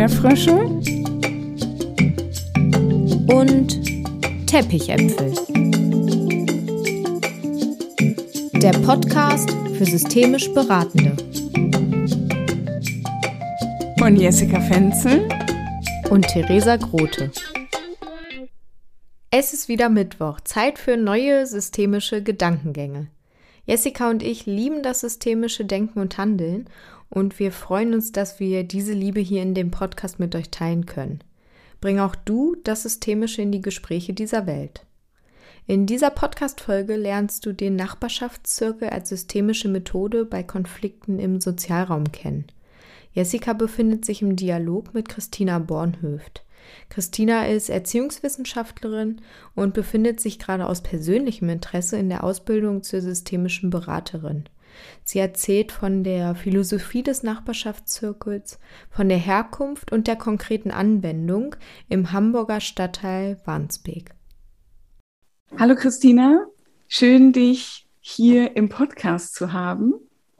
Erdbeerfrösche und Teppichäpfel. Der Podcast für systemisch Beratende. Von Jessica Fenzel und Theresa Grote. Es ist wieder Mittwoch, Zeit für neue systemische Gedankengänge. Jessica und ich lieben das systemische Denken und Handeln und wir freuen uns, dass wir diese Liebe hier in dem Podcast mit euch teilen können. Bring auch du das Systemische in die Gespräche dieser Welt. In dieser Podcast-Folge lernst du den Nachbarschaftszirkel als systemische Methode bei Konflikten im Sozialraum kennen. Jessica befindet sich im Dialog mit Christina Bornhöft. Christina ist Erziehungswissenschaftlerin und befindet sich gerade aus persönlichem Interesse in der Ausbildung zur systemischen Beraterin. Sie erzählt von der Philosophie des Nachbarschaftszirkels, von der Herkunft und der konkreten Anwendung im Hamburger Stadtteil Warnsbeek. Hallo Christina, schön dich hier im Podcast zu haben.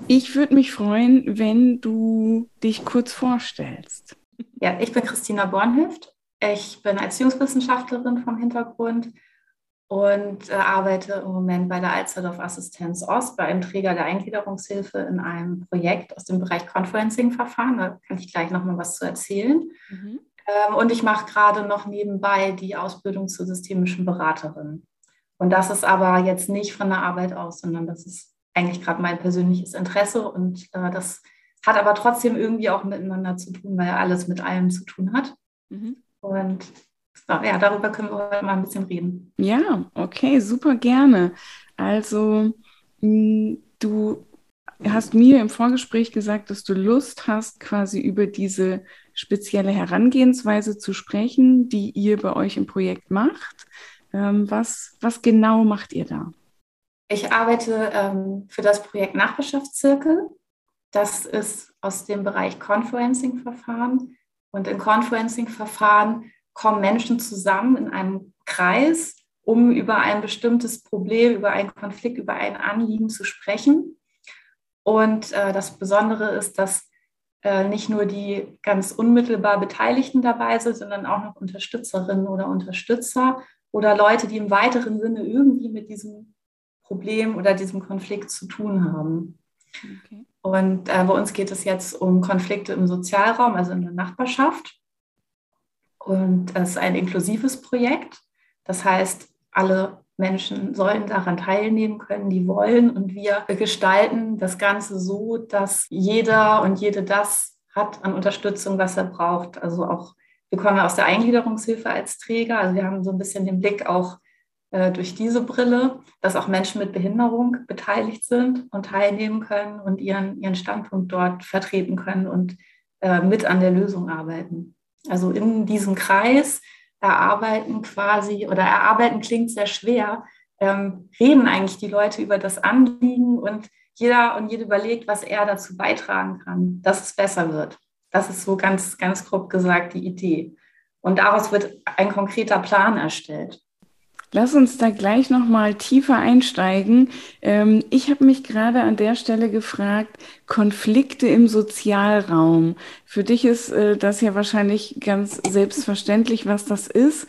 Ich würde mich freuen, wenn du dich kurz vorstellst. Ja, ich bin Christina Bornhöft. Ich bin Erziehungswissenschaftlerin vom Hintergrund und äh, arbeite im Moment bei der Alsterdorf Assistenz Ost, bei einem Träger der Eingliederungshilfe in einem Projekt aus dem Bereich Conferencing-Verfahren. Da kann ich gleich nochmal was zu erzählen. Mhm. Ähm, und ich mache gerade noch nebenbei die Ausbildung zur systemischen Beraterin. Und das ist aber jetzt nicht von der Arbeit aus, sondern das ist eigentlich gerade mein persönliches Interesse und äh, das hat aber trotzdem irgendwie auch miteinander zu tun, weil alles mit allem zu tun hat. Mhm. Und ja, darüber können wir heute mal ein bisschen reden. Ja, okay, super gerne. Also, hm, du hast mir im Vorgespräch gesagt, dass du Lust hast, quasi über diese spezielle Herangehensweise zu sprechen, die ihr bei euch im Projekt macht. Ähm, was, was genau macht ihr da? Ich arbeite ähm, für das Projekt Nachbarschaftszirkel. Das ist aus dem Bereich Conferencing-Verfahren. Und in Conferencing-Verfahren kommen Menschen zusammen in einem Kreis, um über ein bestimmtes Problem, über einen Konflikt, über ein Anliegen zu sprechen. Und äh, das Besondere ist, dass äh, nicht nur die ganz unmittelbar Beteiligten dabei sind, sondern auch noch Unterstützerinnen oder Unterstützer oder Leute, die im weiteren Sinne irgendwie mit diesem Problem oder diesem Konflikt zu tun haben. Okay. Und äh, bei uns geht es jetzt um Konflikte im Sozialraum, also in der Nachbarschaft. Und es ist ein inklusives Projekt. Das heißt, alle Menschen sollen daran teilnehmen können, die wollen. Und wir gestalten das Ganze so, dass jeder und jede das hat an Unterstützung, was er braucht. Also auch, wir kommen aus der Eingliederungshilfe als Träger. Also wir haben so ein bisschen den Blick auch äh, durch diese Brille, dass auch Menschen mit Behinderung beteiligt sind und teilnehmen können und ihren, ihren Standpunkt dort vertreten können und äh, mit an der Lösung arbeiten. Also in diesem Kreis erarbeiten quasi, oder erarbeiten klingt sehr schwer, ähm, reden eigentlich die Leute über das Anliegen und jeder und jede überlegt, was er dazu beitragen kann, dass es besser wird. Das ist so ganz, ganz grob gesagt die Idee. Und daraus wird ein konkreter Plan erstellt. Lass uns da gleich noch mal tiefer einsteigen. Ähm, ich habe mich gerade an der Stelle gefragt, Konflikte im Sozialraum. Für dich ist äh, das ja wahrscheinlich ganz selbstverständlich, was das ist.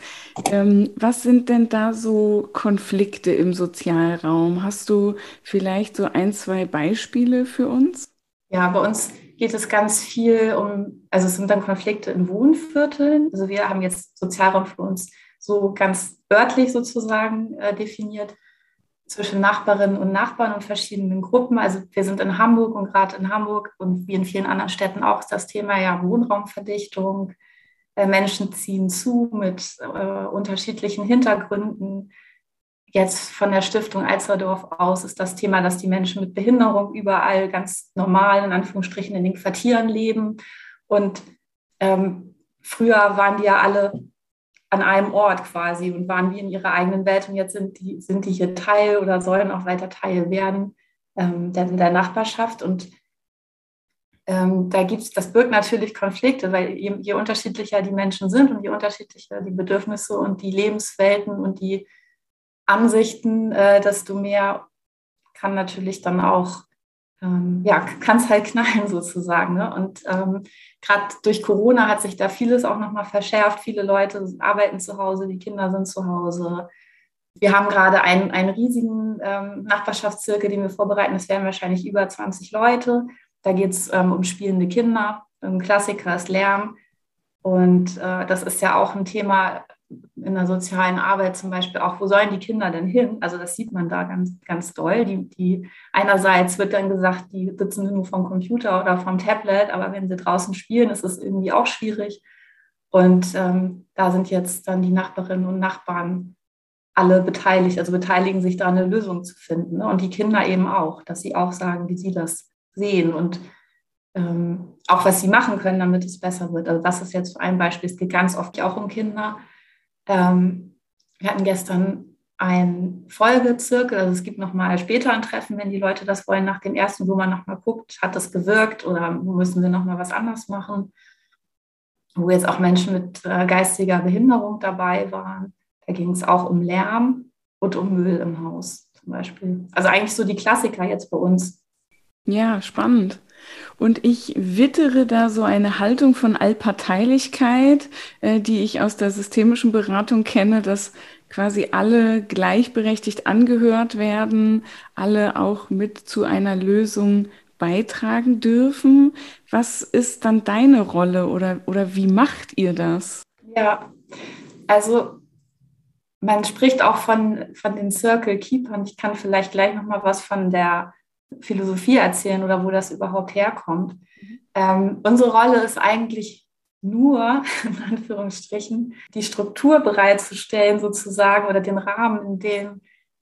Ähm, was sind denn da so Konflikte im Sozialraum? Hast du vielleicht so ein, zwei Beispiele für uns? Ja, bei uns geht es ganz viel um, also es sind dann Konflikte in Wohnvierteln. Also wir haben jetzt Sozialraum für uns so ganz örtlich sozusagen äh, definiert zwischen Nachbarinnen und Nachbarn und verschiedenen Gruppen. Also wir sind in Hamburg und gerade in Hamburg und wie in vielen anderen Städten auch ist das Thema ja Wohnraumverdichtung. Äh, Menschen ziehen zu mit äh, unterschiedlichen Hintergründen. Jetzt von der Stiftung Alsterdorf aus ist das Thema, dass die Menschen mit Behinderung überall ganz normal in Anführungsstrichen in den Quartieren leben. Und ähm, früher waren die ja alle an einem Ort quasi und waren wie in ihrer eigenen Welt und jetzt sind die, sind die hier Teil oder sollen auch weiter Teil werden ähm, der, der Nachbarschaft. Und ähm, da gibt es, das birgt natürlich Konflikte, weil je, je, unterschiedlicher die Menschen sind und je unterschiedlicher die Bedürfnisse und die Lebenswelten und die Ansichten, äh, desto mehr kann natürlich dann auch ähm, ja, kann es halt knallen sozusagen. Ne? Und ähm, gerade durch Corona hat sich da vieles auch nochmal verschärft. Viele Leute arbeiten zu Hause, die Kinder sind zu Hause. Wir haben gerade einen, einen riesigen ähm, Nachbarschaftszirkel, den wir vorbereiten. Das wären wahrscheinlich über 20 Leute. Da geht es ähm, um spielende Kinder. Ein Klassiker ist Lärm. Und äh, das ist ja auch ein Thema in der sozialen Arbeit zum Beispiel auch, wo sollen die Kinder denn hin? Also das sieht man da ganz, ganz doll. Die, die einerseits wird dann gesagt, die sitzen nur vom Computer oder vom Tablet, aber wenn sie draußen spielen, ist es irgendwie auch schwierig. Und ähm, da sind jetzt dann die Nachbarinnen und Nachbarn alle beteiligt, also beteiligen sich da eine Lösung zu finden. Ne? Und die Kinder eben auch, dass sie auch sagen, wie sie das sehen und ähm, auch was sie machen können, damit es besser wird. Also das ist jetzt ein Beispiel. Es geht ganz oft auch um Kinder. Ähm, wir hatten gestern ein Folgezirkel, also es gibt nochmal später ein Treffen, wenn die Leute das wollen, nach dem ersten, wo man nochmal guckt, hat das gewirkt oder müssen wir nochmal was anders machen, wo jetzt auch Menschen mit äh, geistiger Behinderung dabei waren. Da ging es auch um Lärm und um Müll im Haus zum Beispiel. Also eigentlich so die Klassiker jetzt bei uns. Ja, spannend. Und ich wittere da so eine Haltung von Allparteilichkeit, äh, die ich aus der systemischen Beratung kenne, dass quasi alle gleichberechtigt angehört werden, alle auch mit zu einer Lösung beitragen dürfen. Was ist dann deine Rolle oder, oder wie macht ihr das? Ja, also man spricht auch von, von den Circle Keepern. Ich kann vielleicht gleich noch mal was von der Philosophie erzählen oder wo das überhaupt herkommt. Mhm. Ähm, unsere Rolle ist eigentlich nur, in Anführungsstrichen, die Struktur bereitzustellen sozusagen oder den Rahmen, in dem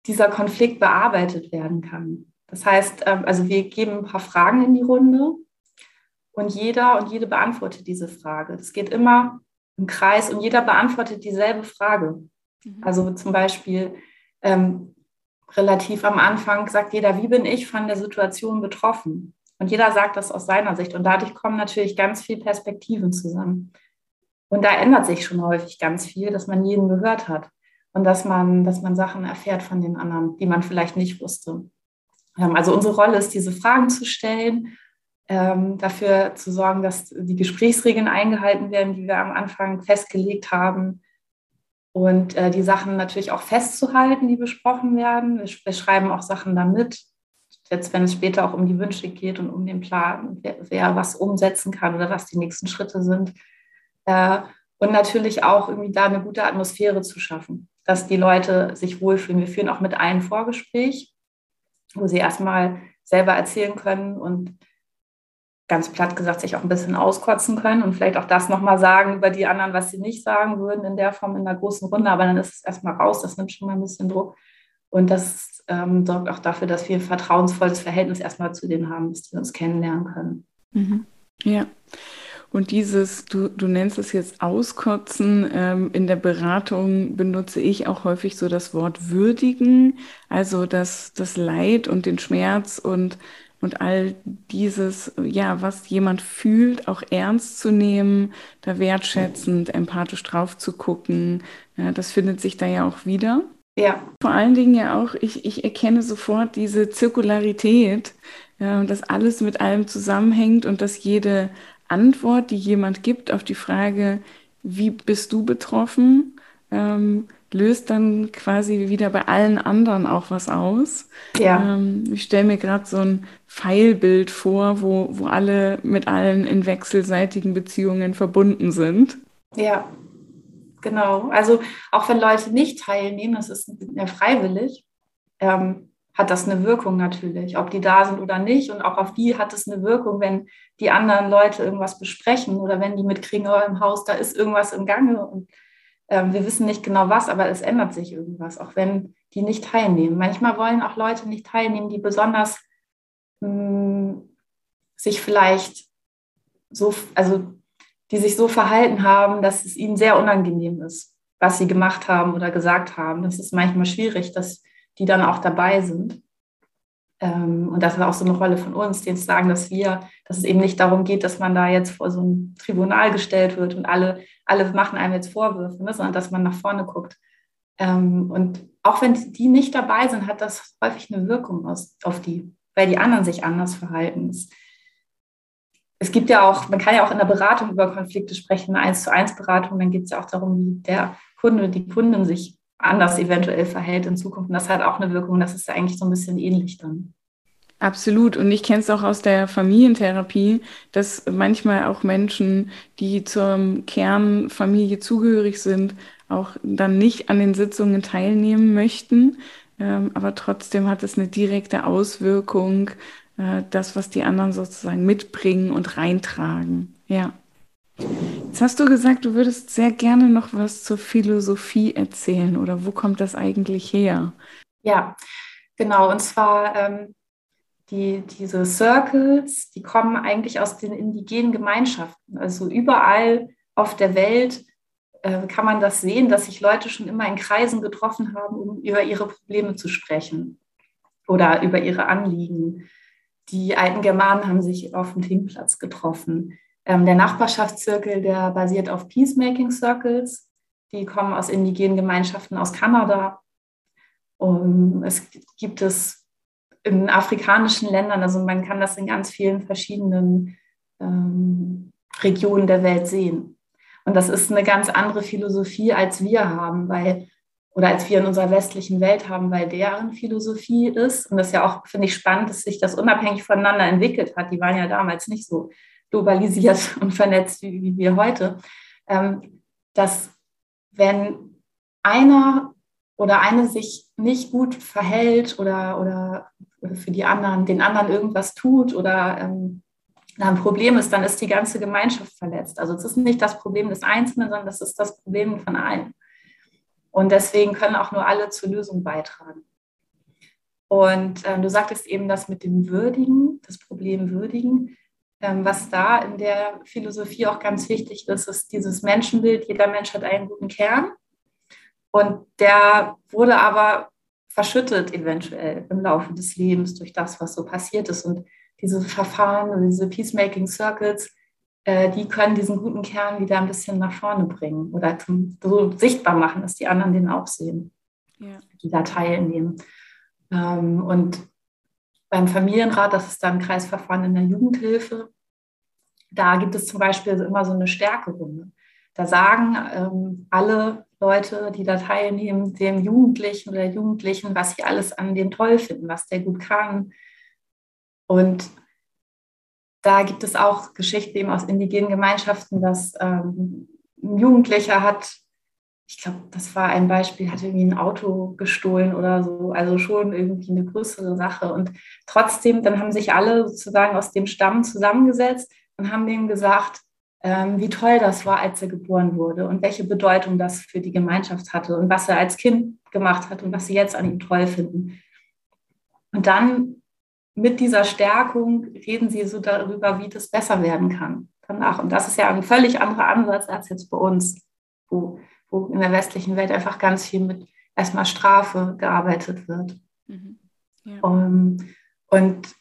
dieser Konflikt bearbeitet werden kann. Das heißt, ähm, also wir geben ein paar Fragen in die Runde und jeder und jede beantwortet diese Frage. Es geht immer im Kreis und jeder beantwortet dieselbe Frage. Mhm. Also zum Beispiel, ähm, relativ am Anfang sagt jeder, wie bin ich von der Situation betroffen? Und jeder sagt das aus seiner Sicht. Und dadurch kommen natürlich ganz viele Perspektiven zusammen. Und da ändert sich schon häufig ganz viel, dass man jeden gehört hat und dass man, dass man Sachen erfährt von den anderen, die man vielleicht nicht wusste. Ähm, also unsere Rolle ist, diese Fragen zu stellen, ähm, dafür zu sorgen, dass die Gesprächsregeln eingehalten werden, die wir am Anfang festgelegt haben, und äh, die Sachen natürlich auch festzuhalten, die besprochen werden. Wir, wir, schreiben auch Sachen damit, jetzt wenn es später auch um die Wünsche geht und um den Plan, wer, wer was umsetzen kann oder was die nächsten Schritte sind. Äh, und natürlich auch irgendwie da eine gute Atmosphäre zu schaffen, dass die Leute sich wohlfühlen. Wir führen auch mit einem Vorgespräch, wo sie erstmal selber erzählen können und ganz platt gesagt sich auch ein bisschen auskotzen können und vielleicht auch das nochmal sagen über die anderen, was sie nicht sagen würden in der Form in der großen Runde. Aber dann ist es erstmal raus, das nimmt schon mal ein bisschen Druck. Und das ähm, sorgt auch dafür, dass wir ein vertrauensvolles Verhältnis erstmal zu denen haben, bis die uns kennenlernen können. Mhm. Ja. Und dieses, du, du nennst es jetzt Auskotzen, ähm, in der Beratung benutze ich auch häufig so das Wort würdigen, also das, das Leid und den Schmerz und und all dieses, ja, was jemand fühlt, auch ernst zu nehmen, da wertschätzend, empathisch drauf zu gucken, ja, das findet sich da ja auch wieder. Ja. Vor allen Dingen ja auch, ich, ich erkenne sofort diese Zirkularität, ja, dass alles mit allem zusammenhängt und dass jede Antwort, die jemand gibt auf die Frage, wie bist du betroffen, ähm, löst dann quasi wieder bei allen anderen auch was aus. Ja. Ähm, ich stelle mir gerade so ein Pfeilbild vor, wo, wo alle mit allen in wechselseitigen Beziehungen verbunden sind. Ja, genau. Also auch wenn Leute nicht teilnehmen, das ist ja freiwillig, ähm, hat das eine Wirkung natürlich, ob die da sind oder nicht. Und auch auf die hat es eine Wirkung, wenn die anderen Leute irgendwas besprechen oder wenn die mitkriegen, oh, im Haus, da ist irgendwas im Gange. Und wir wissen nicht genau was, aber es ändert sich irgendwas, auch wenn die nicht teilnehmen. Manchmal wollen auch Leute nicht teilnehmen, die besonders mh, hm, sich vielleicht so, also die sich so verhalten haben, dass es ihnen sehr unangenehm ist, was sie gemacht haben oder gesagt haben. Das ist manchmal schwierig, dass die dann auch dabei sind. Ähm, und das ist auch so eine Rolle von uns, denen zu sagen, dass wir, dass es eben nicht darum geht, dass man da jetzt vor so ein Tribunal gestellt wird und alle, alle machen einem jetzt Vorwürfe, ne, sondern dass man nach vorne guckt. Ähm, und auch wenn die nicht dabei sind, hat das häufig eine Wirkung aus, auf die. weil die anderen sich anders verhalten. Es gibt ja auch, man kann ja auch in der Beratung über Konflikte sprechen, eine 1 zu 1 Beratung, dann geht es ja auch darum, wie der Kunde, die Kundin sich anders eventuell verhält in Zukunft. Und das hat auch eine Wirkung, das ist eigentlich so ein bisschen ähnlich dann. Absolut. Und ich kenne es auch aus der Familientherapie, dass manchmal auch Menschen, die zur Kernfamilie zugehörig sind, auch dann nicht an den Sitzungen teilnehmen möchten. Ähm, aber trotzdem hat es eine direkte Auswirkung, äh, das, was die anderen sozusagen mitbringen und reintragen. Ja. Jetzt hast du gesagt, du würdest sehr gerne noch was zur Philosophie erzählen oder wo kommt das eigentlich her? Ja, genau. Und zwar ähm, die, diese Circles, die kommen eigentlich aus den indigenen Gemeinschaften. Also überall auf der Welt äh, kann man das sehen, dass sich Leute schon immer in Kreisen getroffen haben, um über ihre Probleme zu sprechen oder über ihre Anliegen. Die alten Germanen haben sich auf dem Thingplatz getroffen. Ähm, der Nachbarschaftszirkel, der basiert auf Peacemaking Circles. Die kommen aus indigenen Gemeinschaften aus Kanada. Und es gibt es in afrikanischen Ländern, also man kann das in ganz vielen verschiedenen ähm, Regionen der Welt sehen. Und das ist eine ganz andere Philosophie, als wir haben, weil, oder als wir in unserer westlichen Welt haben, weil deren Philosophie ist, und das ist ja auch, finde ich, spannend, dass sich das unabhängig voneinander entwickelt hat. Die waren ja damals nicht so globalisiert und vernetzt wie, wie wir heute. Ähm, dass wenn einer oder eine sich nicht gut verhält oder, oder für die anderen, den anderen irgendwas tut oder ähm, ein Problem ist, dann ist die ganze Gemeinschaft verletzt. Also es ist nicht das Problem des Einzelnen, sondern das ist das Problem von allen. Und deswegen können auch nur alle zur Lösung beitragen. Und ähm, du sagtest eben das mit dem Würdigen, das Problem Würdigen. Ähm, was da in der Philosophie auch ganz wichtig ist, ist dieses Menschenbild. Jeder Mensch hat einen guten Kern. Und der wurde aber verschüttet eventuell im Laufe des Lebens durch das, was so passiert ist. Und diese Verfahren, diese Peacemaking Circles, äh, die können diesen guten Kern wieder ein bisschen nach vorne bringen oder so sichtbar machen, dass die anderen den auch sehen, ja. die da teilnehmen. Ähm, und beim Familienrat, das ist dann Kreisverfahren in der Jugendhilfe, da gibt es zum Beispiel immer so eine Stärkerunde. Da sagen ähm, alle Leute, die da teilnehmen, dem Jugendlichen oder Jugendlichen, was sie alles an dem toll finden, was der gut kann. Und da gibt es auch Geschichten eben aus indigenen Gemeinschaften, dass ähm, ein Jugendlicher hat, ich glaube, das war ein Beispiel, hat irgendwie ein Auto gestohlen oder so, also schon irgendwie eine größere Sache. Und trotzdem, dann haben sich alle sozusagen aus dem Stamm zusammengesetzt und haben dem gesagt, ähm, wie toll das war, als er geboren wurde und welche Bedeutung das für die Gemeinschaft hatte und was er als Kind gemacht hat und was sie jetzt an ihm toll finden. Und dann mit dieser Stärkung reden sie so darüber, wie das besser werden kann danach. Und das ist ja ein völlig anderer Ansatz als jetzt bei uns, wo, wo in der westlichen Welt einfach ganz viel mit erstmal Strafe gearbeitet wird. Mhm. Ja. Und, und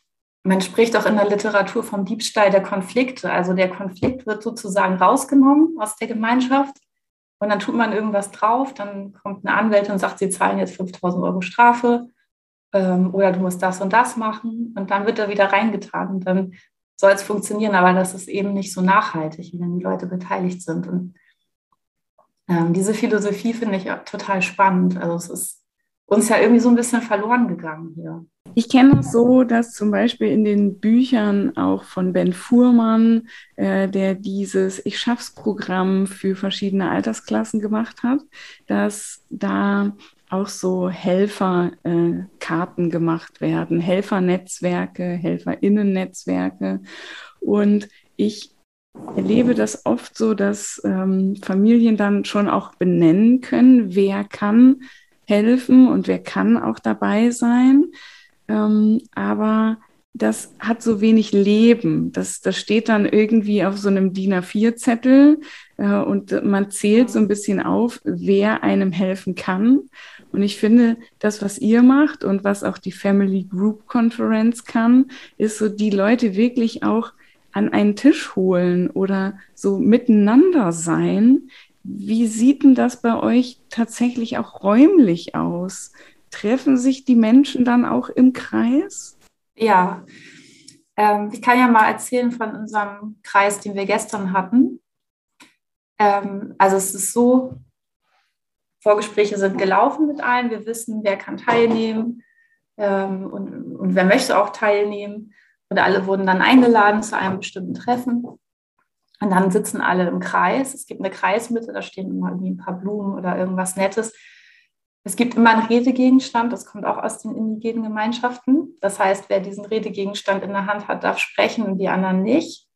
man spricht auch in der Literatur vom Diebstahl der Konflikte. Also der Konflikt wird sozusagen rausgenommen aus der Gemeinschaft und dann tut man irgendwas drauf. Dann kommt eine Anwältin und sagt, sie zahlen jetzt 5000 Euro Strafe ähm, oder du musst das und das machen. Und dann wird er wieder reingetan und dann soll es funktionieren. Aber das ist eben nicht so nachhaltig, wenn die Leute beteiligt sind. Und ähm, diese Philosophie finde ich total spannend. Also es ist uns ja irgendwie so ein bisschen verloren gegangen hier. Ich kenne es so, dass zum Beispiel in den Büchern auch von Ben Fuhrmann, äh, der dieses Ich schaff's Programm für verschiedene Altersklassen gemacht hat, dass da auch so Helferkarten äh, gemacht werden, Helfernetzwerke, Helferinnennetzwerke. Und ich erlebe das oft so, dass ähm, Familien dann schon auch benennen können, wer kann helfen und wer kann auch dabei sein. Ähm, aber das hat so wenig Leben. Das, das steht dann irgendwie auf so einem DIN A4-Zettel äh, und man zählt so ein bisschen auf, wer einem helfen kann. Und ich finde, das, was ihr macht und was auch die Family Group Conference kann, ist so die Leute wirklich auch an einen Tisch holen oder so miteinander sein, wie sieht denn das bei euch tatsächlich auch räumlich aus? Treffen sich die Menschen dann auch im Kreis? Ja, ähm, ich kann ja mal erzählen von unserem Kreis, den wir gestern hatten. Ähm, also es ist so, Vorgespräche sind gelaufen mit allen. Wir wissen, wer kann teilnehmen ähm, und, und wer möchte auch teilnehmen. Und alle wurden dann eingeladen zu einem bestimmten Treffen. Und dann sitzen alle im Kreis. Es gibt eine Kreismitte, da stehen immer irgendwie ein paar Blumen oder irgendwas Nettes. Es gibt immer einen Redegegenstand, das kommt auch aus den indigenen Gemeinschaften. Das heißt, wer diesen Redegegenstand in der Hand hat, darf sprechen und die anderen nicht.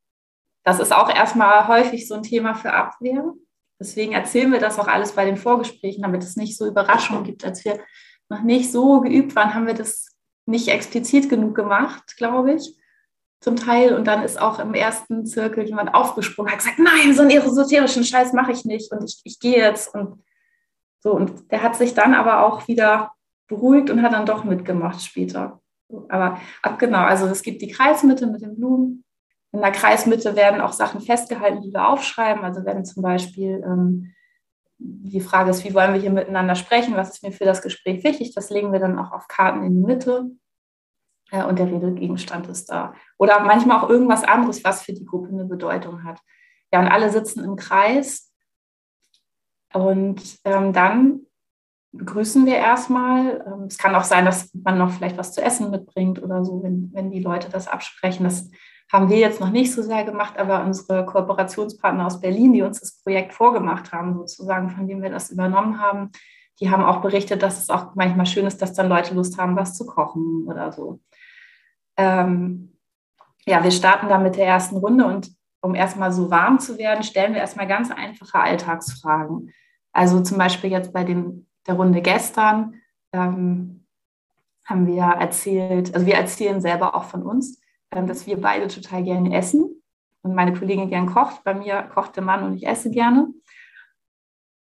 Das ist auch erstmal häufig so ein Thema für Abwehr. Deswegen erzählen wir das auch alles bei den Vorgesprächen, damit es nicht so Überraschungen gibt. Als wir noch nicht so geübt waren, haben wir das nicht explizit genug gemacht, glaube ich, zum Teil. Und dann ist auch im ersten Zirkel jemand aufgesprungen, hat gesagt, nein, so einen esoterischen Scheiß mache ich nicht und ich, ich gehe jetzt. Und so, und der hat sich dann aber auch wieder beruhigt und hat dann doch mitgemacht später. Aber ab genau, also es gibt die Kreismitte mit den Blumen, in der Kreismitte werden auch Sachen festgehalten, die wir aufschreiben. Also wenn zum Beispiel ähm, die Frage ist, wie wollen wir hier miteinander sprechen, was ist mir für das Gespräch wichtig, das legen wir dann auch auf Karten in die Mitte und der Redegegenstand ist da. Oder manchmal auch irgendwas anderes, was für die Gruppe eine Bedeutung hat. Ja, und alle sitzen im Kreis und ähm, dann begrüßen wir erstmal. Ähm, es kann auch sein, dass man noch vielleicht was zu essen mitbringt oder so, wenn, wenn die Leute das absprechen. Das haben wir jetzt noch nicht so sehr gemacht, aber unsere Kooperationspartner aus Berlin, die uns das Projekt vorgemacht haben, sozusagen, von dem wir das übernommen haben, die haben auch berichtet, dass es auch manchmal schön ist, dass dann Leute Lust haben, was zu kochen oder so. Ähm, ja, wir starten da mit der ersten Runde und um erstmal so warm zu werden, stellen wir erstmal ganz einfache Alltagsfragen. Also zum Beispiel jetzt bei dem, der Runde gestern ähm, haben wir erzählt, also wir erzählen selber auch von uns ähm, dass wir beide total gerne essen und meine Kollegin gern kocht. Bei mir kocht der Mann und ich esse gerne.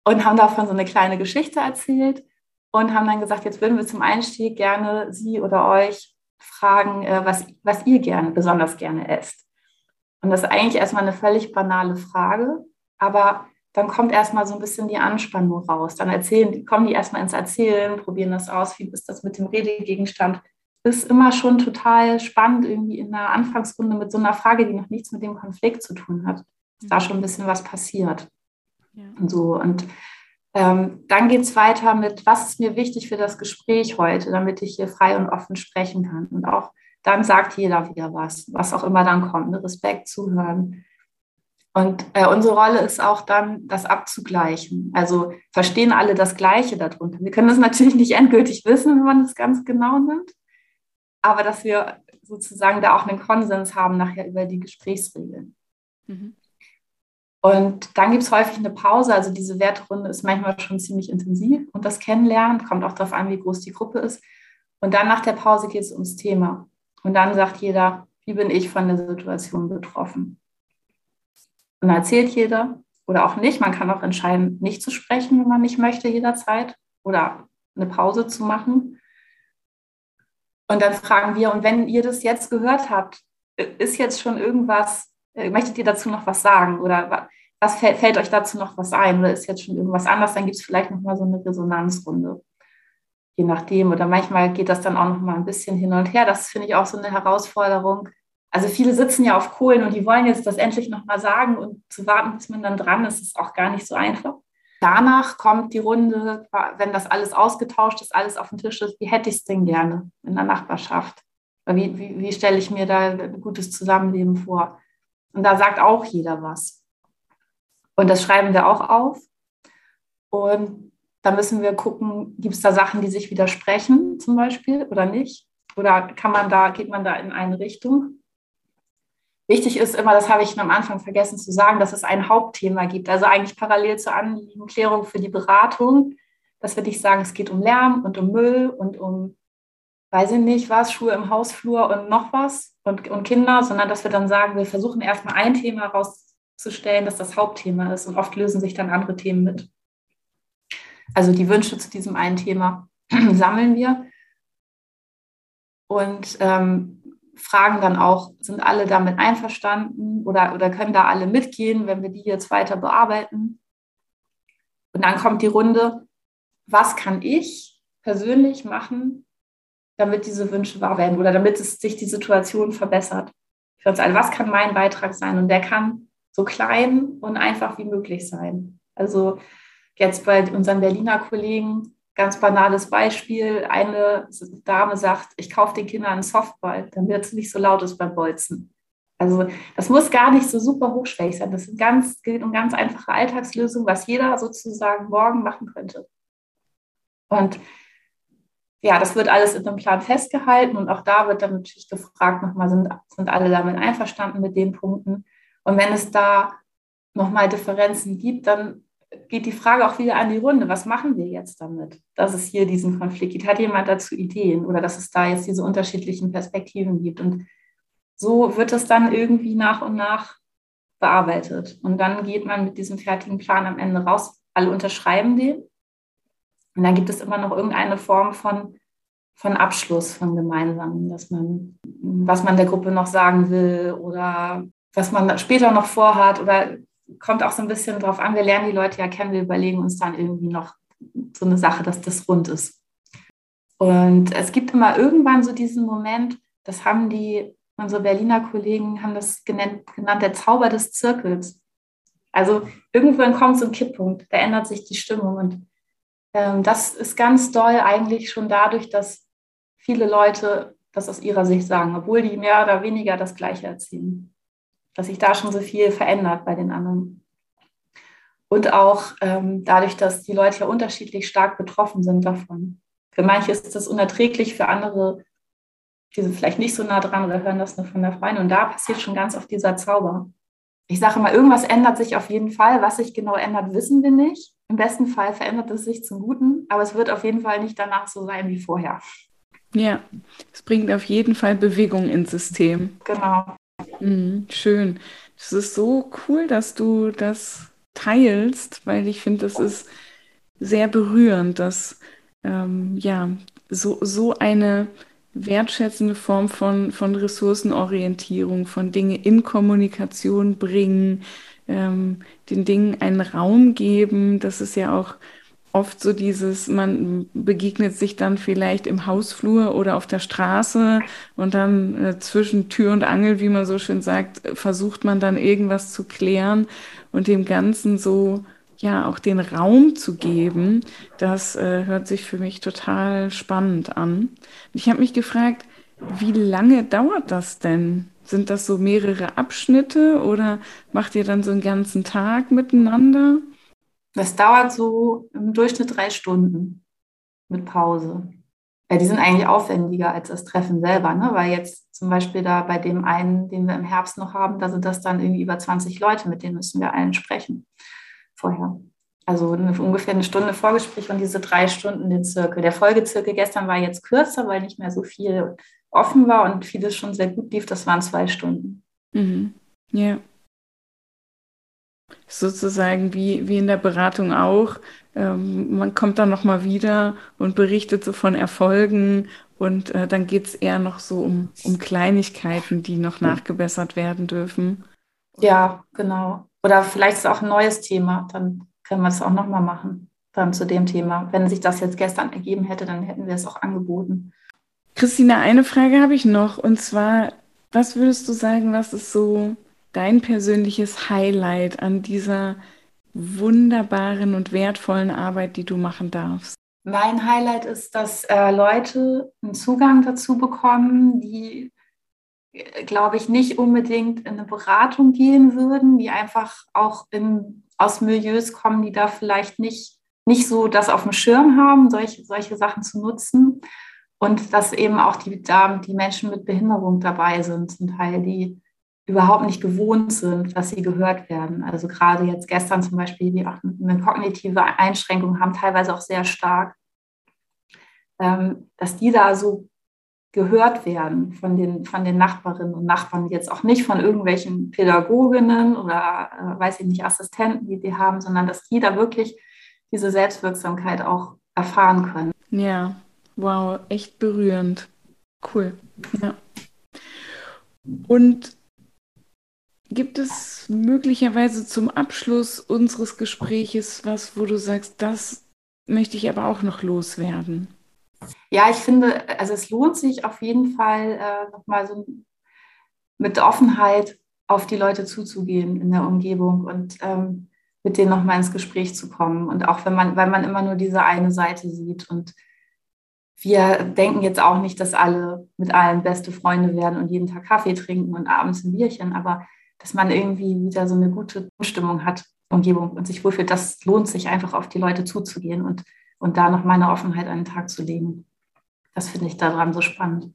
Und haben davon so eine kleine Geschichte erzählt und haben dann gesagt, jetzt würden wir zum Einstieg gerne Sie oder euch fragen, äh, was, was ihr gerne, besonders gerne esst. Und das ist eigentlich erstmal eine völlig banale Frage, aber dann kommt erstmal so ein bisschen die Anspannung raus. Dann erzählen, kommen die erstmal ins Erzählen, probieren das aus, wie ist das mit dem Redegegenstand, ist immer schon total spannend, irgendwie in einer Anfangsrunde mit so einer Frage, die noch nichts mit dem Konflikt zu tun hat. Ist da mhm. schon ein bisschen was passiert. Ja. Und so. Und ähm, dann geht es weiter mit, was ist mir wichtig für das Gespräch heute, damit ich hier frei und offen sprechen kann. Und auch dann sagt jeder wieder was, was auch immer dann kommt, ne? Respekt zuhören. Und äh, unsere Rolle ist auch dann, das abzugleichen. Also verstehen alle das Gleiche darunter. Wir können das natürlich nicht endgültig wissen, wenn man das ganz genau nimmt aber dass wir sozusagen da auch einen Konsens haben nachher über die Gesprächsregeln. Mhm. Und dann gibt es häufig eine Pause. Also diese Wertrunde ist manchmal schon ziemlich intensiv und das Kennenlernen kommt auch darauf an, wie groß die Gruppe ist. Und dann nach der Pause geht es ums Thema. Und dann sagt jeder, wie bin ich von der Situation betroffen? Und dann erzählt jeder oder auch nicht. Man kann auch entscheiden, nicht zu sprechen, wenn man nicht möchte, jederzeit oder eine Pause zu machen. Und dann fragen wir, und wenn ihr das jetzt gehört habt, ist jetzt schon irgendwas, möchtet ihr dazu noch was sagen? Oder was fällt, fällt euch dazu noch was ein? Oder ist jetzt schon irgendwas anders? Dann gibt es vielleicht nochmal so eine Resonanzrunde. Je nachdem. Oder manchmal geht das dann auch nochmal ein bisschen hin und her. Das finde ich auch so eine Herausforderung. Also viele sitzen ja auf Kohlen und die wollen jetzt das endlich nochmal sagen und zu warten, bis man dann dran ist, ist auch gar nicht so einfach. Danach kommt die Runde, wenn das alles ausgetauscht ist, alles auf dem Tisch ist, wie hätte ich es denn gerne in der Nachbarschaft? Wie, wie, wie stelle ich mir da ein gutes Zusammenleben vor? Und da sagt auch jeder was. Und das schreiben wir auch auf. Und da müssen wir gucken, gibt es da Sachen, die sich widersprechen zum Beispiel oder nicht? Oder kann man da, geht man da in eine Richtung? Wichtig ist immer, das habe ich am Anfang vergessen zu sagen, dass es ein Hauptthema gibt. Also eigentlich parallel zur Anliegenklärung für die Beratung, dass wir nicht sagen, es geht um Lärm und um Müll und um, weiß ich nicht was, Schuhe im Hausflur und noch was und, und Kinder, sondern dass wir dann sagen, wir versuchen erstmal ein Thema herauszustellen, das das Hauptthema ist. Und oft lösen sich dann andere Themen mit. Also die Wünsche zu diesem einen Thema sammeln wir. Und ähm, fragen dann auch, sind alle damit einverstanden oder, oder können da alle mitgehen, wenn wir die jetzt weiter bearbeiten? Und dann kommt die Runde, was kann ich persönlich machen, damit diese Wünsche wahr werden oder damit es sich die Situation verbessert. Für uns alle, was kann mein Beitrag sein? Und der kann so klein und einfach wie möglich sein. Also jetzt bei unseren Berliner Kollegen, ganz banales Beispiel, eine Dame sagt, ich kaufe den Kindern einen Softball, damit es nicht so laut ist beim Bolzen. Also das muss gar nicht so super hochschwellig sein. Das sind ganz, geht um ganz einfache Alltagslösungen, was jeder sozusagen morgen machen könnte. Und ja, das wird alles in einem Plan festgehalten und auch da wird dann natürlich gefragt, nochmal, sind, sind alle damit einverstanden mit den Punkten? Und wenn es da nochmal Differenzen gibt, dann geht die Frage auch wieder an die Runde, was machen wir jetzt damit, dass es hier diesen Konflikt gibt? Hat jemand dazu Ideen oder dass es da jetzt diese unterschiedlichen Perspektiven gibt? Und so wird es dann irgendwie nach und nach bearbeitet. Und dann geht man mit diesem fertigen Plan am Ende raus. Alle unterschreiben den. Und dann gibt es immer noch irgendeine Form von, von Abschluss von gemeinsamen, dass man, was man der Gruppe noch sagen will oder was man später noch vorhat oder kommt auch so ein bisschen drauf an. Wir lernen die Leute ja kennen, wir überlegen uns dann irgendwie noch so eine Sache, dass das rund ist. Und es gibt immer irgendwann so diesen Moment, das haben die, unsere Berliner Kollegen haben das genannt, genannt der Zauber des Zirkels. Also irgendwann kommt so ein Kipppunkt, da ändert sich die Stimmung. Und das ist ganz doll eigentlich schon dadurch, dass viele Leute das aus ihrer Sicht sagen, obwohl die mehr oder weniger das Gleiche erzählen dass sich da schon so viel verändert bei den anderen. Und auch ähm, dadurch, dass die Leute ja unterschiedlich stark betroffen sind davon. Für manche ist das unerträglich, für andere, die sind vielleicht nicht so nah dran oder hören das nur von der Freundin. Und da passiert schon ganz oft dieser Zauber. Ich sage mal, irgendwas ändert sich auf jeden Fall. Was sich genau ändert, wissen wir nicht. Im besten Fall verändert es sich zum Guten, aber es wird auf jeden Fall nicht danach so sein wie vorher. Ja, es bringt auf jeden Fall Bewegung ins System. Genau. Mhm, schön. Es ist so cool, dass du das teilst, weil ich finde, das ist sehr berührend, dass ähm, ja so, so eine wertschätzende Form von, von Ressourcenorientierung, von Dinge in Kommunikation bringen, ähm, den Dingen einen Raum geben. Das ist ja auch oft so dieses, man begegnet sich dann vielleicht im Hausflur oder auf der Straße und dann äh, zwischen Tür und Angel, wie man so schön sagt, versucht man dann irgendwas zu klären und dem Ganzen so ja auch den Raum zu geben. Das äh, hört sich für mich total spannend an. Ich habe mich gefragt, wie lange dauert das denn? Sind das so mehrere Abschnitte oder macht ihr dann so einen ganzen Tag miteinander? Das dauert so im Durchschnitt drei Stunden mit Pause. Ja, die sind eigentlich aufwendiger als das Treffen selber, ne? weil jetzt zum Beispiel da bei dem einen, den wir im Herbst noch haben, da sind das dann irgendwie über 20 Leute, mit denen müssen wir allen sprechen vorher. Also eine, ungefähr eine Stunde Vorgespräch und diese drei Stunden den Zirkel. Der Folgezirkel gestern war jetzt kürzer, weil nicht mehr so viel offen war und vieles schon sehr gut lief. Das waren zwei Stunden. Mhm. Ja sozusagen wie, wie in der Beratung auch. Ähm, man kommt dann nochmal wieder und berichtet so von Erfolgen und äh, dann geht es eher noch so um, um Kleinigkeiten, die noch nachgebessert werden dürfen. Ja, genau. Oder vielleicht ist es auch ein neues Thema, dann können wir es auch nochmal machen, dann zu dem Thema. Wenn sich das jetzt gestern ergeben hätte, dann hätten wir es auch angeboten. Christina, eine Frage habe ich noch und zwar, was würdest du sagen, was ist so dein persönliches Highlight an dieser wunderbaren und wertvollen Arbeit, die du machen darfst? Mein Highlight ist, dass äh, Leute einen Zugang dazu bekommen, die, glaube ich, nicht unbedingt in eine Beratung gehen würden, die einfach auch in, aus Milieus kommen, die da vielleicht nicht, nicht so das auf dem Schirm haben, solche, solche Sachen zu nutzen. Und dass eben auch die, die Menschen mit Behinderung dabei sind, zum Teil, die überhaupt nicht gewohnt sind, dass sie gehört werden. Also gerade jetzt gestern zum Beispiel, die auch eine kognitive Einschränkung haben, teilweise auch sehr stark, ähm, dass die da so gehört werden von den, von den Nachbarinnen und Nachbarn, jetzt auch nicht von irgendwelchen Pädagoginnen oder, äh, weiß ich nicht, Assistenten, die die haben, sondern dass die da wirklich diese Selbstwirksamkeit auch erfahren können. Ja, wow, echt berührend. Cool. Ja. Und Gibt es möglicherweise zum Abschluss unseres Gespräches was, wo du sagst, das möchte ich aber auch noch loswerden? Ja, ich finde, also es lohnt sich auf jeden Fall äh, nochmal so mit Offenheit auf die Leute zuzugehen in der Umgebung und ähm, mit denen nochmal ins Gespräch zu kommen. Und auch wenn man, weil man immer nur diese eine Seite sieht. Und wir denken jetzt auch nicht, dass alle mit allen beste Freunde werden und jeden Tag Kaffee trinken und abends ein Bierchen, aber dass man irgendwie wieder so eine gute Stimmung hat, Umgebung und sich wohlfühlt, das lohnt sich einfach auf die Leute zuzugehen und, und da noch meine Offenheit an den Tag zu legen. Das finde ich daran so spannend.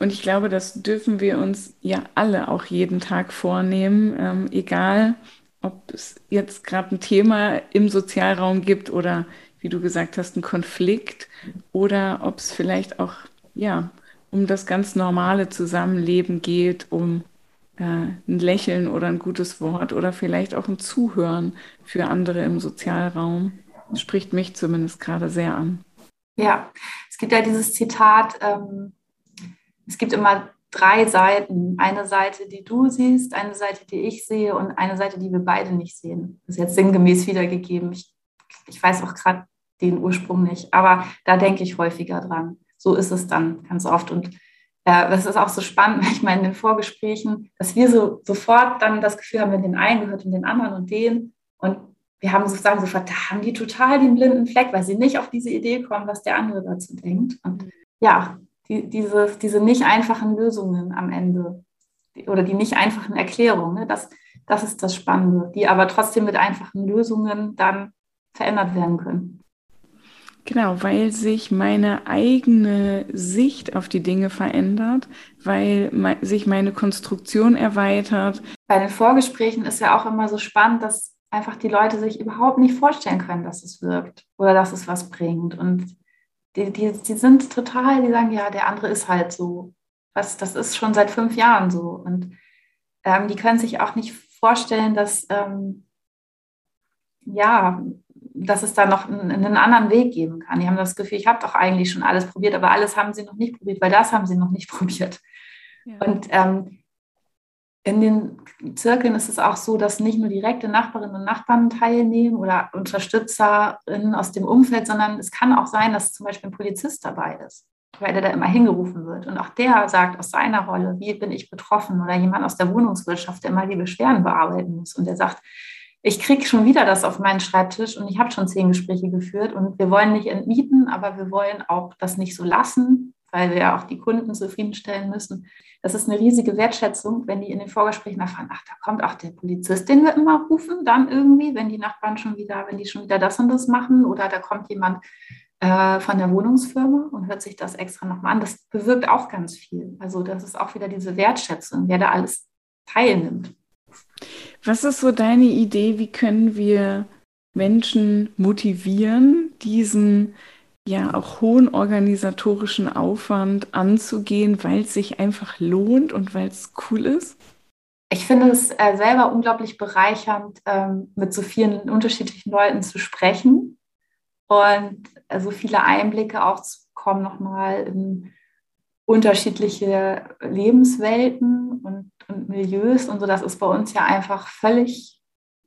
Und ich glaube, das dürfen wir uns ja alle auch jeden Tag vornehmen, ähm, egal ob es jetzt gerade ein Thema im Sozialraum gibt oder, wie du gesagt hast, ein Konflikt oder ob es vielleicht auch ja um das ganz normale Zusammenleben geht, um äh, ein Lächeln oder ein gutes Wort oder vielleicht auch ein Zuhören für andere im Sozialraum. Spricht mich zumindest gerade sehr an. Ja, es gibt ja dieses Zitat, ähm, es gibt immer drei Seiten. Eine Seite, die du siehst, eine Seite, die ich sehe und eine Seite, die wir beide nicht sehen. Das ist jetzt sinngemäß wiedergegeben. Ich, ich weiß auch gerade den Ursprung nicht, aber da denke ich häufiger dran. So ist es dann ganz oft. Und äh, das ist auch so spannend, meine, in den Vorgesprächen, dass wir so sofort dann das Gefühl haben, wir den einen gehört und den anderen und den. Und wir haben sozusagen sofort, da haben die total den blinden Fleck, weil sie nicht auf diese Idee kommen, was der andere dazu denkt. Und ja, die, diese, diese nicht einfachen Lösungen am Ende oder die nicht einfachen Erklärungen, ne, das, das ist das Spannende, die aber trotzdem mit einfachen Lösungen dann verändert werden können. Genau, weil sich meine eigene Sicht auf die Dinge verändert, weil sich meine Konstruktion erweitert. Bei den Vorgesprächen ist ja auch immer so spannend, dass einfach die Leute sich überhaupt nicht vorstellen können, dass es wirkt oder dass es was bringt. Und die, die, die sind total, die sagen, ja, der andere ist halt so. Was, das ist schon seit fünf Jahren so. Und ähm, die können sich auch nicht vorstellen, dass, ähm, ja, dass es da noch einen, einen, anderen Weg geben kann. Die haben das Gefühl, ich habe doch eigentlich schon alles probiert, aber alles haben sie noch nicht probiert, weil das haben sie noch nicht probiert. Ja. Und ähm, in den Zirkeln ist es auch so, dass nicht nur direkte Nachbarinnen und Nachbarn teilnehmen oder Unterstützerinnen aus dem Umfeld, sondern es kann auch sein, dass zum Beispiel ein Polizist dabei ist, weil der da immer hingerufen wird. Und auch der sagt aus seiner Rolle, wie bin ich betroffen oder jemand aus der Wohnungswirtschaft, der mal die Beschwerden bearbeiten muss. Und der sagt, ich kriege schon wieder das auf meinen Schreibtisch und ich habe schon zehn Gespräche geführt und wir wollen nicht entmieten, aber wir wollen auch das nicht so lassen weil wir ja auch die Kunden zufriedenstellen müssen. Das ist eine riesige Wertschätzung, wenn die in den Vorgesprächen erfahren, ach, da kommt auch der Polizist, den wir immer rufen, dann irgendwie, wenn die Nachbarn schon wieder, wenn die schon wieder das und das machen oder da kommt jemand äh, von der Wohnungsfirma und hört sich das extra nochmal an. Das bewirkt auch ganz viel. Also das ist auch wieder diese Wertschätzung, wer da alles teilnimmt. Was ist so deine Idee, wie können wir Menschen motivieren, diesen ja auch hohen organisatorischen Aufwand anzugehen, weil es sich einfach lohnt und weil es cool ist? Ich finde es äh, selber unglaublich bereichernd, ähm, mit so vielen unterschiedlichen Leuten zu sprechen und äh, so viele Einblicke auch zu bekommen, nochmal in unterschiedliche Lebenswelten und, und Milieus und so. Das ist bei uns ja einfach völlig,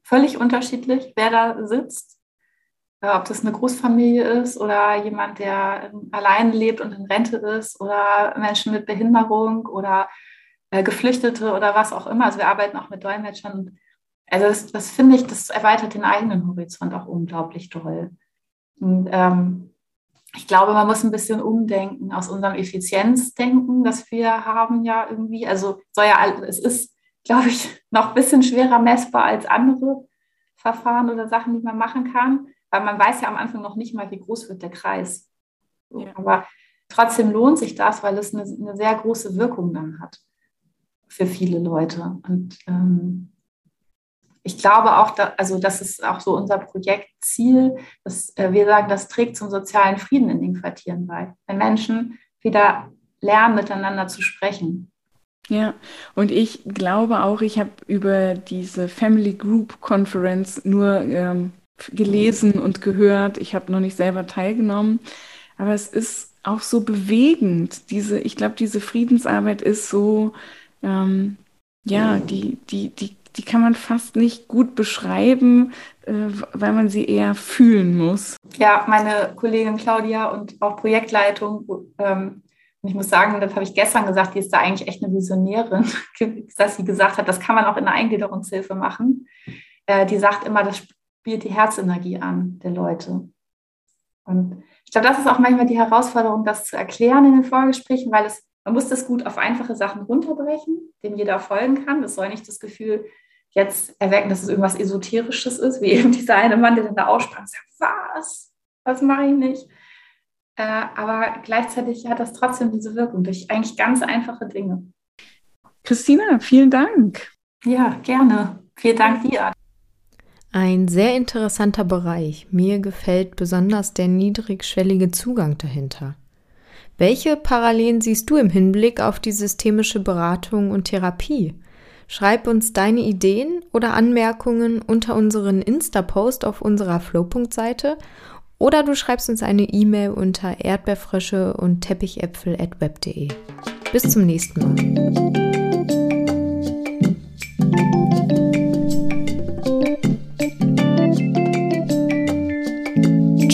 völlig unterschiedlich, wer da sitzt. Ob das eine Großfamilie ist oder jemand, der allein lebt und in Rente ist oder Menschen mit Behinderung oder äh, Geflüchtete oder was auch immer. Also wir arbeiten auch mit Dolmetschern. Also das, das finde ich, das erweitert den eigenen Horizont auch unglaublich toll. Und ähm, ich glaube, man muss ein bisschen umdenken aus unserem Effizienzdenken, das wir haben ja irgendwie. Also soll ja, es ist, glaube ich, noch ein bisschen schwerer messbar als andere Verfahren oder Sachen, die man machen kann weil man weiß ja am Anfang noch nicht mal, wie groß wird der Kreis. So, ja. Aber trotzdem lohnt sich das, weil es eine, eine, sehr große Wirkung dann hat für viele Leute. Und ähm, ich glaube auch, da, also das ist auch so unser Projektziel, dass äh, wir sagen, das trägt zum sozialen Frieden in den Quartieren bei. Wenn Menschen wieder lernen, miteinander zu sprechen. Ja, und ich glaube auch, ich habe über diese Family Group Conference nur ähm, gelesen und gehört. Ich habe noch nicht selber teilgenommen, aber es ist auch so bewegend. Diese, ich glaube, diese Friedensarbeit ist so, ähm, ja, die, die, die die kann man fast nicht gut beschreiben, äh, weil man sie eher fühlen muss. Ja, meine Kollegin Claudia und auch Projektleitung, ähm, ich muss sagen, das habe ich gestern gesagt, die ist da eigentlich echt eine Visionärin, dass sie gesagt hat, das kann man auch in der Eingliederungshilfe machen. Äh, die sagt immer, das spielt die Herzenergie an der Leute. Und ich glaube, das ist auch manchmal die Herausforderung, das zu erklären in den Vorgesprächen, weil es, man muss das gut auf einfache Sachen runterbrechen, denen jeder folgen kann. Das soll nicht das Gefühl jetzt erwecken, dass es irgendwas Esoterisches ist, wie eben dieser eine Mann, der dann da aussprach und sagt, was? Was mache ich nicht? Äh, aber gleichzeitig hat das trotzdem diese Wirkung durch eigentlich ganz einfache Dinge. Christina, vielen Dank. Ja, gerne. Vielen Dank dir. Ein sehr interessanter Bereich. Mir gefällt besonders der niedrigschwellige Zugang dahinter. Welche Parallelen siehst du im Hinblick auf die systemische Beratung und Therapie? Schreib uns deine Ideen oder Anmerkungen unter unseren Insta-Post auf unserer Flow.seite oder du schreibst uns eine E-Mail unter erdbeerfrösche und teppichäpfel at web.de. Bis zum nächsten Mal.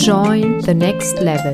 Join the next level.